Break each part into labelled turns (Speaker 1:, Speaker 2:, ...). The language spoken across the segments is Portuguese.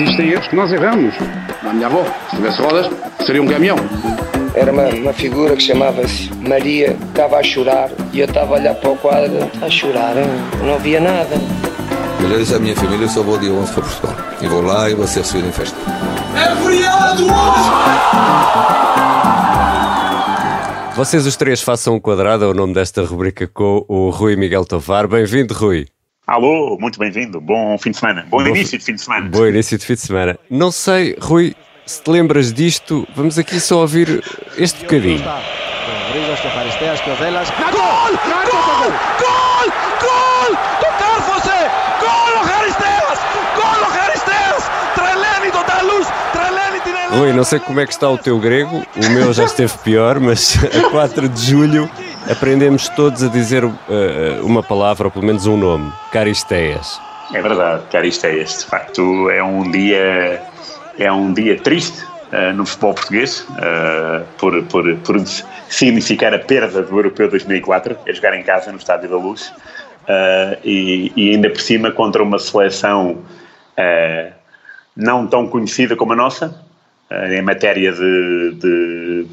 Speaker 1: existem erros que nós erramos.
Speaker 2: A minha avó, se tivesse rodas, seria um caminhão.
Speaker 3: Era uma, uma figura que chamava-se Maria, estava a chorar e eu estava a olhar para o quadro, a chorar, não via nada.
Speaker 4: Eu disse à minha família: eu só vou dia 11 para Portugal. E vou lá e vou ser recebido em festa.
Speaker 5: É feriado hoje!
Speaker 6: Vocês os três façam um quadrado, é o nome desta rubrica com o Rui Miguel Tovar. Bem-vindo, Rui.
Speaker 7: Alô, muito bem-vindo. Bom fim de semana. Bom,
Speaker 6: Bom
Speaker 7: início de fim de semana.
Speaker 6: Bom início de fim de semana. Não sei, Rui, se te lembras disto, vamos aqui só ouvir este bocadinho.
Speaker 8: Que. Gol! Gol! Gol! Gol! Tocar José! Gol! Gol! Treleni total luz! Treleni!
Speaker 6: Rui, não sei como é que está o teu grego, o meu já esteve pior, mas a 4 de julho aprendemos todos a dizer uh, uma palavra, ou pelo menos um nome, Caristeias.
Speaker 7: É verdade, Caristeias. De facto, é um dia, é um dia triste uh, no futebol português, uh, por, por, por significar a perda do Europeu 2004, é jogar em casa no Estádio da Luz, e, e, ainda por cima contra uma seleção não tão conhecida como a nossa, em matéria de, de,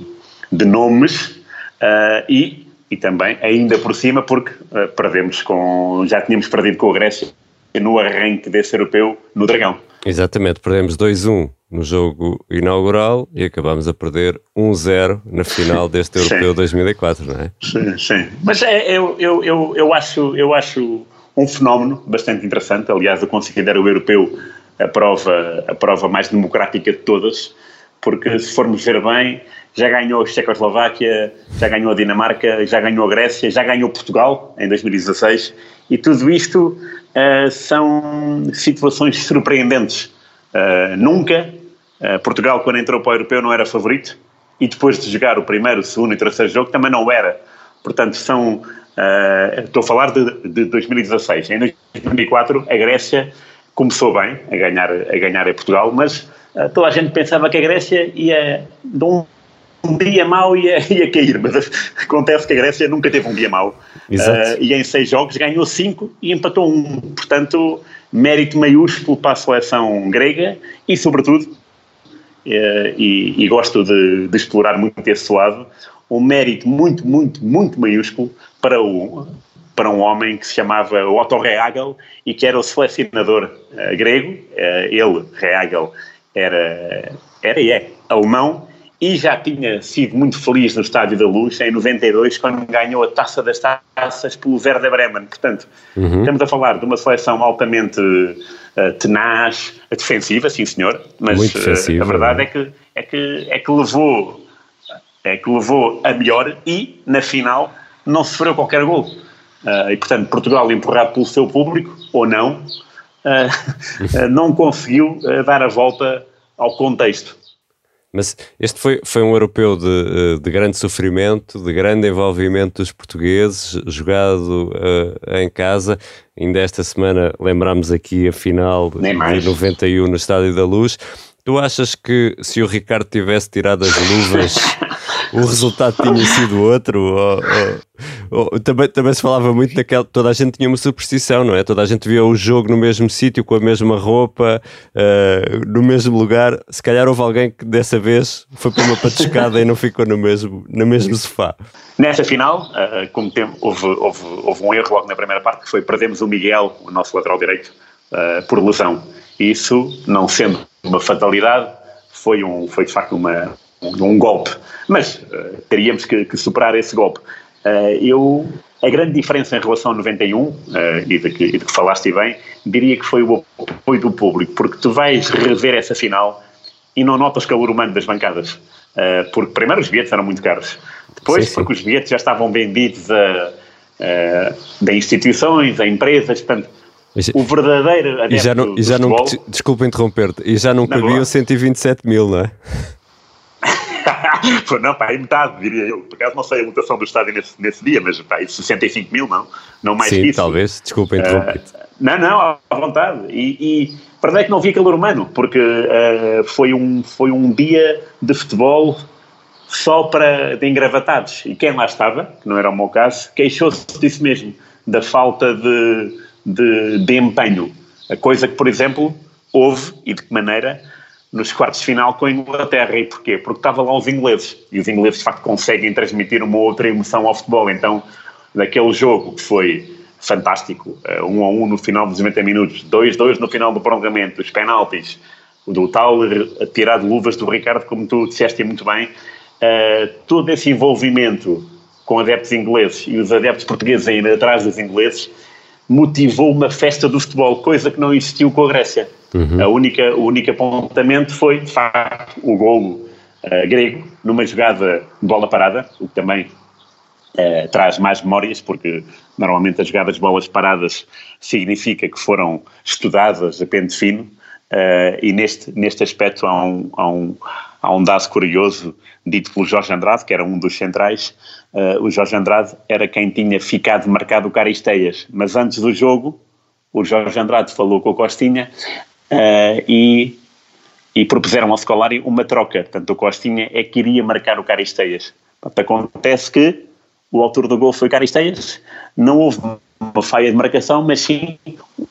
Speaker 7: de nomes, e e também, ainda por cima, porque uh, perdemos com. já tínhamos perdido com a Grécia no arranque desse europeu no Dragão.
Speaker 6: Exatamente, perdemos 2-1 no jogo inaugural e acabamos a perder 1-0 na final deste europeu 2004, não é?
Speaker 7: Sim, sim. Mas é, eu, eu, eu, eu, acho, eu acho um fenómeno bastante interessante. Aliás, eu considero o europeu a prova, a prova mais democrática de todas, porque se formos ver bem já ganhou a Checoslováquia, já ganhou a Dinamarca, já ganhou a Grécia, já ganhou Portugal em 2016 e tudo isto uh, são situações surpreendentes. Uh, nunca uh, Portugal, quando entrou para o Europeu, não era favorito e depois de jogar o primeiro, o segundo e terceiro jogo também não era. Portanto, são. estou a falar de, de 2016. Em 2004, a Grécia começou bem a ganhar, a ganhar a Portugal, mas toda a gente pensava que a Grécia ia de um um dia mau ia, ia cair, mas acontece que a Grécia nunca teve um dia mau. Uh, e em seis jogos ganhou cinco e empatou um. Portanto, mérito maiúsculo para a seleção grega e, sobretudo, uh, e, e, gosto de, de, explorar muito esse lado, um mérito muito, muito, muito maiúsculo para o, para um homem que se chamava Otto Rehagel e que era o selecionador uh, grego. Ele, Rehagel, era, era e é alemão e já tinha sido muito feliz no Estádio da Luz em 92 quando ganhou a Taça das Taças pelo Werder Bremen. Portanto, uhum. estamos a falar de uma seleção altamente uh, tenaz, defensiva, sim senhor, mas uh, a verdade é? é que, é, que, é, que levou, é que levou a melhor e, na final, não sofreu qualquer gol. Uh, e, portanto, Portugal, empurrado pelo seu público, ou não, não conseguiu dar a volta ao contexto.
Speaker 6: Mas este foi, foi um europeu de, eh, de grande sofrimento, de grande envolvimento dos portugueses, jogado uh, em casa. Ainda esta semana lembramos aqui a final de 91 no Estádio da Luz. Tu achas que se o Ricardo tivesse tirado as luvas o resultado tinha sido outro. Ou, ou, ou, também, também se falava muito naquela. Toda a gente tinha uma superstição, não é? Toda a gente via o jogo no mesmo sítio, com a mesma roupa, uh, no mesmo lugar. Se calhar houve alguém que dessa vez foi para uma patuscada e não ficou no mesmo, no mesmo sofá.
Speaker 7: Nessa final, uh, como tem, houve, houve, houve um erro logo na primeira parte, que foi perdemos o Miguel, o nosso lateral direito, uh, por lesão. Isso, não sendo uma fatalidade, foi, um, foi de facto uma, um golpe. Mas uh, teríamos que, que, superar esse golpe. Uh, eu, a grande diferença em relação a 91, uh, e, de que, e de que falaste bem, diria que foi o apoio do público, porque tu vais rever essa final e não notas calor humano das bancadas. Uh, porque primeiro os bilhetes eram muito caros. Depois, sim, sim. porque os bilhetes já estavam vendidos a, a, a instituições, a empresas, portanto, o verdadeiro
Speaker 6: e já não, e já não Desculpa interromper-te, e já não cabiam 127 mil, não é?
Speaker 7: não, pá, aí metade, diria eu. Por acaso não sei a mutação do estádio nesse, nesse dia, mas pá, 65 mil não, não mais
Speaker 6: Sim,
Speaker 7: que isso.
Speaker 6: talvez, desculpa interromper uh,
Speaker 7: Não, não, à vontade. E, e a verdade é que não havia calor humano, porque uh, foi, um, foi um dia de futebol só para de engravatados. E quem lá estava, que não era o meu caso, queixou-se disso mesmo, da falta de, de, de empenho. A coisa que, por exemplo, houve e de que maneira nos quartos de final com a Inglaterra. E porquê? Porque estavam lá os ingleses. E os ingleses, de facto, conseguem transmitir uma outra emoção ao futebol. Então, naquele jogo que foi fantástico, uh, um a um no final dos 90 minutos, 2-2 no final do prolongamento, os penaltis, do tal tirar de luvas do Ricardo, como tu disseste muito bem, uh, todo esse envolvimento com adeptos ingleses e os adeptos portugueses ainda atrás dos ingleses, motivou uma festa do futebol, coisa que não existiu com a Grécia. Uhum. A única, o único apontamento foi, de facto, o golo uh, grego numa jogada de bola parada, o que também uh, traz mais memórias, porque normalmente as jogadas de bolas paradas significa que foram estudadas a pente fino, uh, e neste, neste aspecto há um, há, um, há um dado curioso dito pelo Jorge Andrade, que era um dos centrais, o Jorge Andrade era quem tinha ficado marcado o Caristeias, mas antes do jogo o Jorge Andrade falou com o Costinha uh, e, e propuseram ao Scolari uma troca, portanto o Costinha é que iria marcar o Caristeias. Portanto, acontece que o autor do gol foi Caristeias, não houve uma falha de marcação, mas sim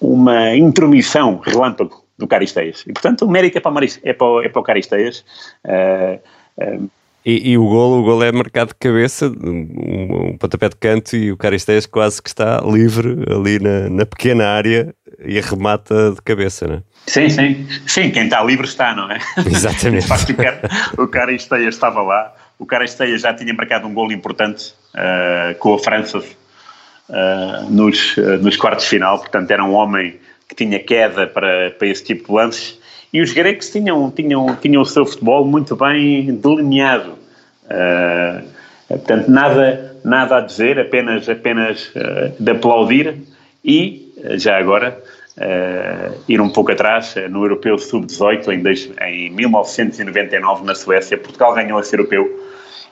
Speaker 7: uma intromissão relâmpago do Caristeias. E, portanto, o mérito é para, o, é para, é para o Caristeias. Uh,
Speaker 6: uh, e, e, o golo, o golo é marcado de cabeça, um, um pontapé de canto e o Caristeias quase que está livre ali na, na pequena área e arremata de cabeça, não é?
Speaker 7: Sim, sim. Sim, quem está livre está, não é?
Speaker 6: Exatamente.
Speaker 7: de facto, o Caristeias estava lá. O Caristeias já tinha marcado um golo importante uh, com a França uh, nos, uh, nos quartos de final, portanto era um homem que tinha queda para, para esse tipo de lances e os gregos tinham, tinham, tinham o seu futebol muito bem delineado. Portanto, nada, nada a dizer, apenas, apenas de aplaudir e, já agora, uh, ir um pouco atrás, no Europeu Sub-18, em, em 1999, na Suécia, Portugal ganhou esse Europeu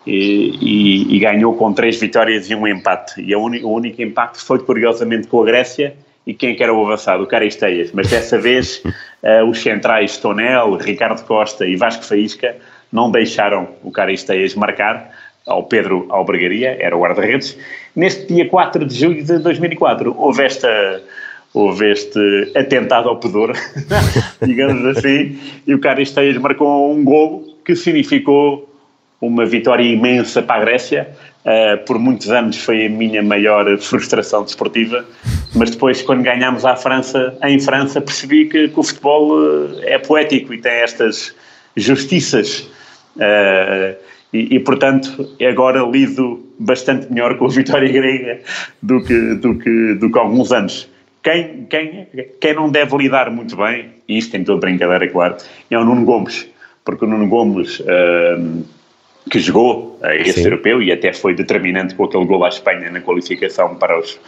Speaker 7: e, e, e, ganhou com três vitórias e um empate. E o único empate foi, curiosamente, com a Grécia, e quem é que era o avançado? O Caristeias. Mas dessa vez uh, os centrais Tonel, Ricardo Costa e Vasco Faísca não deixaram o Caristeias marcar ao Pedro Albergaria, era o guarda-redes. Neste dia 4 de julho de 2004 houve esta houve este atentado ao pudor, digamos assim, e o Caristeias marcou um golo que significou uma vitória imensa para a Grécia, Uh, por muitos anos foi a minha maior frustração desportiva, mas depois, quando ganhámos à França, em França, percebi que, que o futebol uh, é poético e tem estas justiças. Uh, e, e, portanto, agora lido bastante melhor com a vitória grega do que, do que, do que há alguns anos. Quem, quem, quem não deve lidar muito bem, e isto tem toda brincadeira, claro, é o Nuno Gomes, porque o Nuno Gomes que jogou a esse Sim. europeu e até foi determinante com aquele gol à Espanha na qualificação para, os,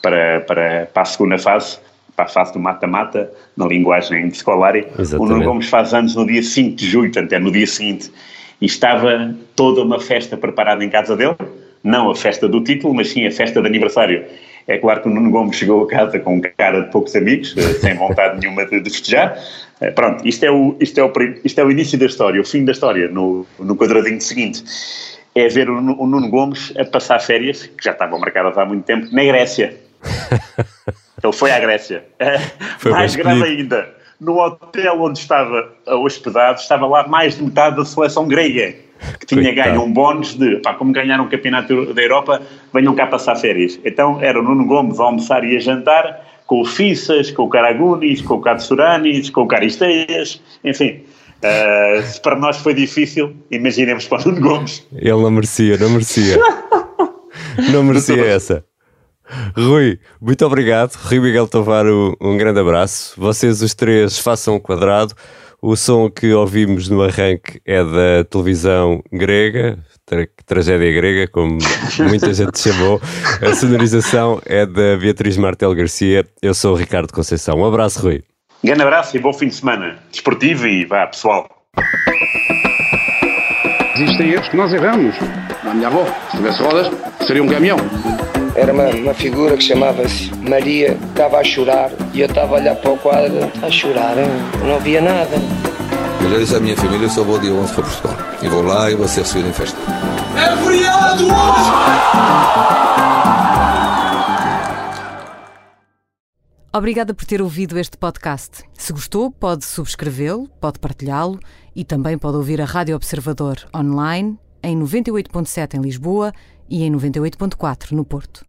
Speaker 7: para, para, para a segunda fase, para a fase do mata-mata, na linguagem de Scolari. O Nuno Gomes faz anos no dia 5 de julho, portanto é no dia seguinte, e estava toda uma festa preparada em casa dele, não a festa do título, mas sim a festa de aniversário. É claro que o Nuno Gomes chegou a casa com cara de poucos amigos, eh, sem vontade nenhuma de, de festejar, eh, pronto, isto é, o, isto, é o, isto é o início da história, o fim da história. No, no quadradinho seguinte é ver o, o Nuno Gomes a passar férias, que já estavam marcadas há muito tempo, na Grécia. Ele foi à Grécia. Foi mais grave ainda, no hotel onde estava hospedado, estava lá mais de metade da seleção grega, que tinha Coitado. ganho um bónus de, pá, como ganharam o campeonato da Europa, venham cá passar férias. Então era o Nuno Gomes a almoçar e a jantar, com o Fissas, com o Caragunis, com o Katsuranis, com o Caristeias, enfim. Uh, se para nós foi difícil, imaginemos para o Nuno Gomes.
Speaker 6: Ele não merecia, não merecia. não merecia essa. Rui, muito obrigado. Rui Miguel Tavaro, um grande abraço. Vocês os três façam um quadrado. O som que ouvimos no arranque é da televisão grega, tra tragédia grega, como muita gente chamou. A sonorização é da Beatriz Martel Garcia. Eu sou o Ricardo Conceição. Um abraço, Rui.
Speaker 7: Grande abraço e bom fim de semana desportivo e vá, pessoal.
Speaker 2: Existem erros que nós erramos. A minha avó, se tivesse rodas, seria um caminhão.
Speaker 3: Era uma, uma figura que chamava-se Maria, estava a chorar e eu estava a olhar para o quadro, a chorar, não via nada.
Speaker 4: Eu já disse à minha família, eu só vou dia 11 para Portugal. E vou lá e vou ser recebido em festa.
Speaker 5: É feriado hoje!
Speaker 1: Obrigada por ter ouvido este podcast. Se gostou, pode subscrevê-lo, pode partilhá-lo e também pode ouvir a Rádio Observador online em 98.7 em Lisboa e em 98.4 no Porto.